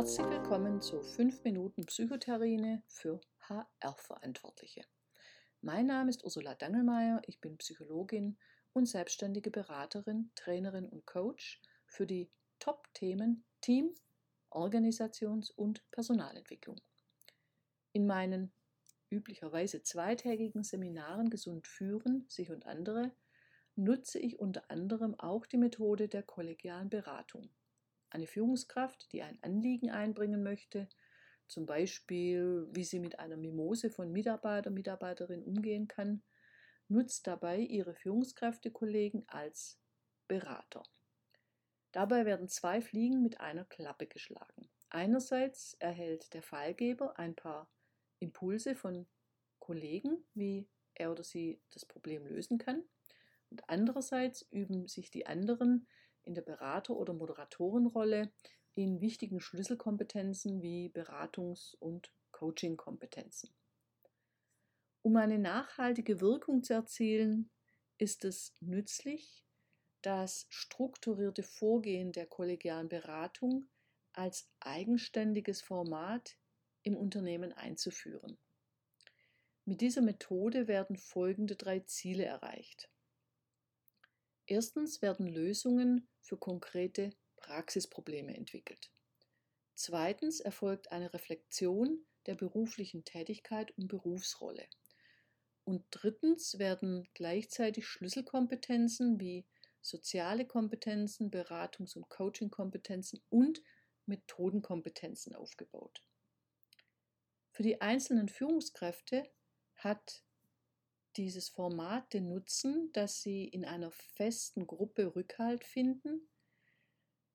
willkommen zu 5 Minuten Psychotherine für HR-Verantwortliche. Mein Name ist Ursula Dangelmeier, ich bin Psychologin und selbstständige Beraterin, Trainerin und Coach für die Top-Themen Team, Organisations- und Personalentwicklung. In meinen üblicherweise zweitägigen Seminaren Gesund führen, sich und andere, nutze ich unter anderem auch die Methode der kollegialen Beratung. Eine Führungskraft, die ein Anliegen einbringen möchte, zum Beispiel wie sie mit einer Mimose von Mitarbeiter, Mitarbeiterin umgehen kann, nutzt dabei ihre Führungskräftekollegen als Berater. Dabei werden zwei Fliegen mit einer Klappe geschlagen. Einerseits erhält der Fallgeber ein paar Impulse von Kollegen, wie er oder sie das Problem lösen kann. Und andererseits üben sich die anderen in der Berater- oder Moderatorenrolle in wichtigen Schlüsselkompetenzen wie Beratungs- und Coachingkompetenzen. Um eine nachhaltige Wirkung zu erzielen, ist es nützlich, das strukturierte Vorgehen der kollegialen Beratung als eigenständiges Format im Unternehmen einzuführen. Mit dieser Methode werden folgende drei Ziele erreicht. Erstens werden Lösungen für konkrete Praxisprobleme entwickelt. Zweitens erfolgt eine Reflexion der beruflichen Tätigkeit und Berufsrolle. Und drittens werden gleichzeitig Schlüsselkompetenzen wie soziale Kompetenzen, Beratungs- und Coachingkompetenzen und Methodenkompetenzen aufgebaut. Für die einzelnen Führungskräfte hat dieses Format Nutzen, dass sie in einer festen Gruppe Rückhalt finden,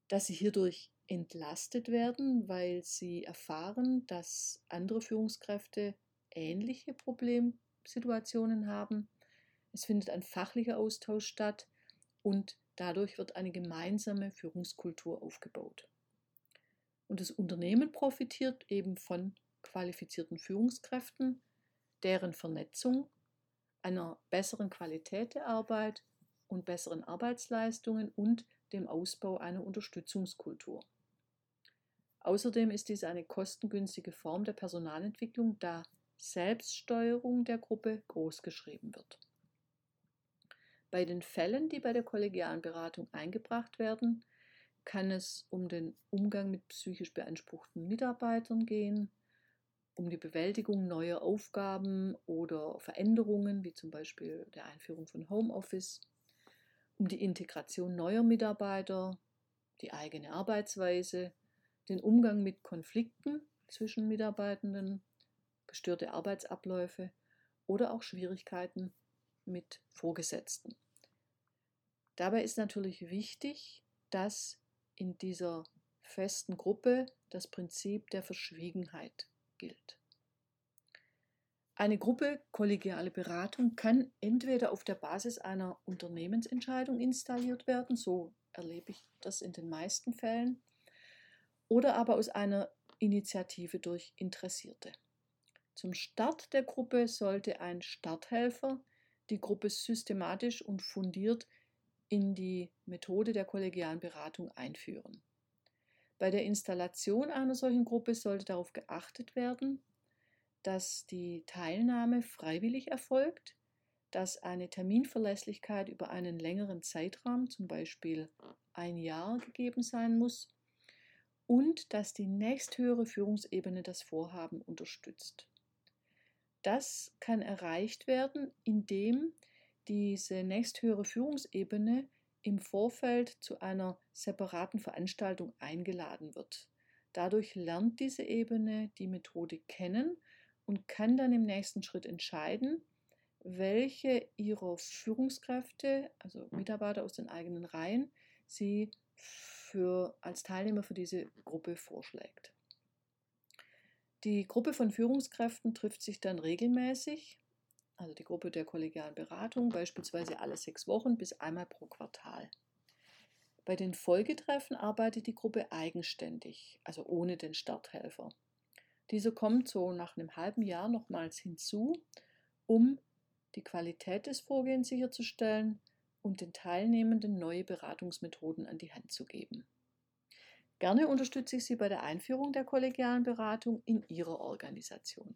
dass sie hierdurch entlastet werden, weil sie erfahren, dass andere Führungskräfte ähnliche Problemsituationen haben. Es findet ein fachlicher Austausch statt und dadurch wird eine gemeinsame Führungskultur aufgebaut. Und das Unternehmen profitiert eben von qualifizierten Führungskräften, deren Vernetzung, einer besseren Qualität der Arbeit und besseren Arbeitsleistungen und dem Ausbau einer Unterstützungskultur. Außerdem ist dies eine kostengünstige Form der Personalentwicklung, da Selbststeuerung der Gruppe großgeschrieben wird. Bei den Fällen, die bei der kollegialen Beratung eingebracht werden, kann es um den Umgang mit psychisch beanspruchten Mitarbeitern gehen, um die Bewältigung neuer Aufgaben oder Veränderungen, wie zum Beispiel der Einführung von Homeoffice, um die Integration neuer Mitarbeiter, die eigene Arbeitsweise, den Umgang mit Konflikten zwischen Mitarbeitenden, gestörte Arbeitsabläufe oder auch Schwierigkeiten mit Vorgesetzten. Dabei ist natürlich wichtig, dass in dieser festen Gruppe das Prinzip der Verschwiegenheit gilt. Eine Gruppe kollegiale Beratung kann entweder auf der Basis einer Unternehmensentscheidung installiert werden, so erlebe ich das in den meisten Fällen, oder aber aus einer Initiative durch Interessierte. Zum Start der Gruppe sollte ein Starthelfer die Gruppe systematisch und fundiert in die Methode der kollegialen Beratung einführen. Bei der Installation einer solchen Gruppe sollte darauf geachtet werden, dass die Teilnahme freiwillig erfolgt, dass eine Terminverlässlichkeit über einen längeren Zeitraum, zum Beispiel ein Jahr, gegeben sein muss und dass die nächsthöhere Führungsebene das Vorhaben unterstützt. Das kann erreicht werden, indem diese nächsthöhere Führungsebene im Vorfeld zu einer separaten Veranstaltung eingeladen wird. Dadurch lernt diese Ebene die Methode kennen und kann dann im nächsten Schritt entscheiden, welche ihrer Führungskräfte, also Mitarbeiter aus den eigenen Reihen, sie für, als Teilnehmer für diese Gruppe vorschlägt. Die Gruppe von Führungskräften trifft sich dann regelmäßig, also die Gruppe der kollegialen Beratung, beispielsweise alle sechs Wochen bis einmal pro Quartal. Bei den Folgetreffen arbeitet die Gruppe eigenständig, also ohne den Starthelfer. Dieser kommt so nach einem halben Jahr nochmals hinzu, um die Qualität des Vorgehens sicherzustellen und den Teilnehmenden neue Beratungsmethoden an die Hand zu geben. Gerne unterstütze ich Sie bei der Einführung der kollegialen Beratung in Ihrer Organisation.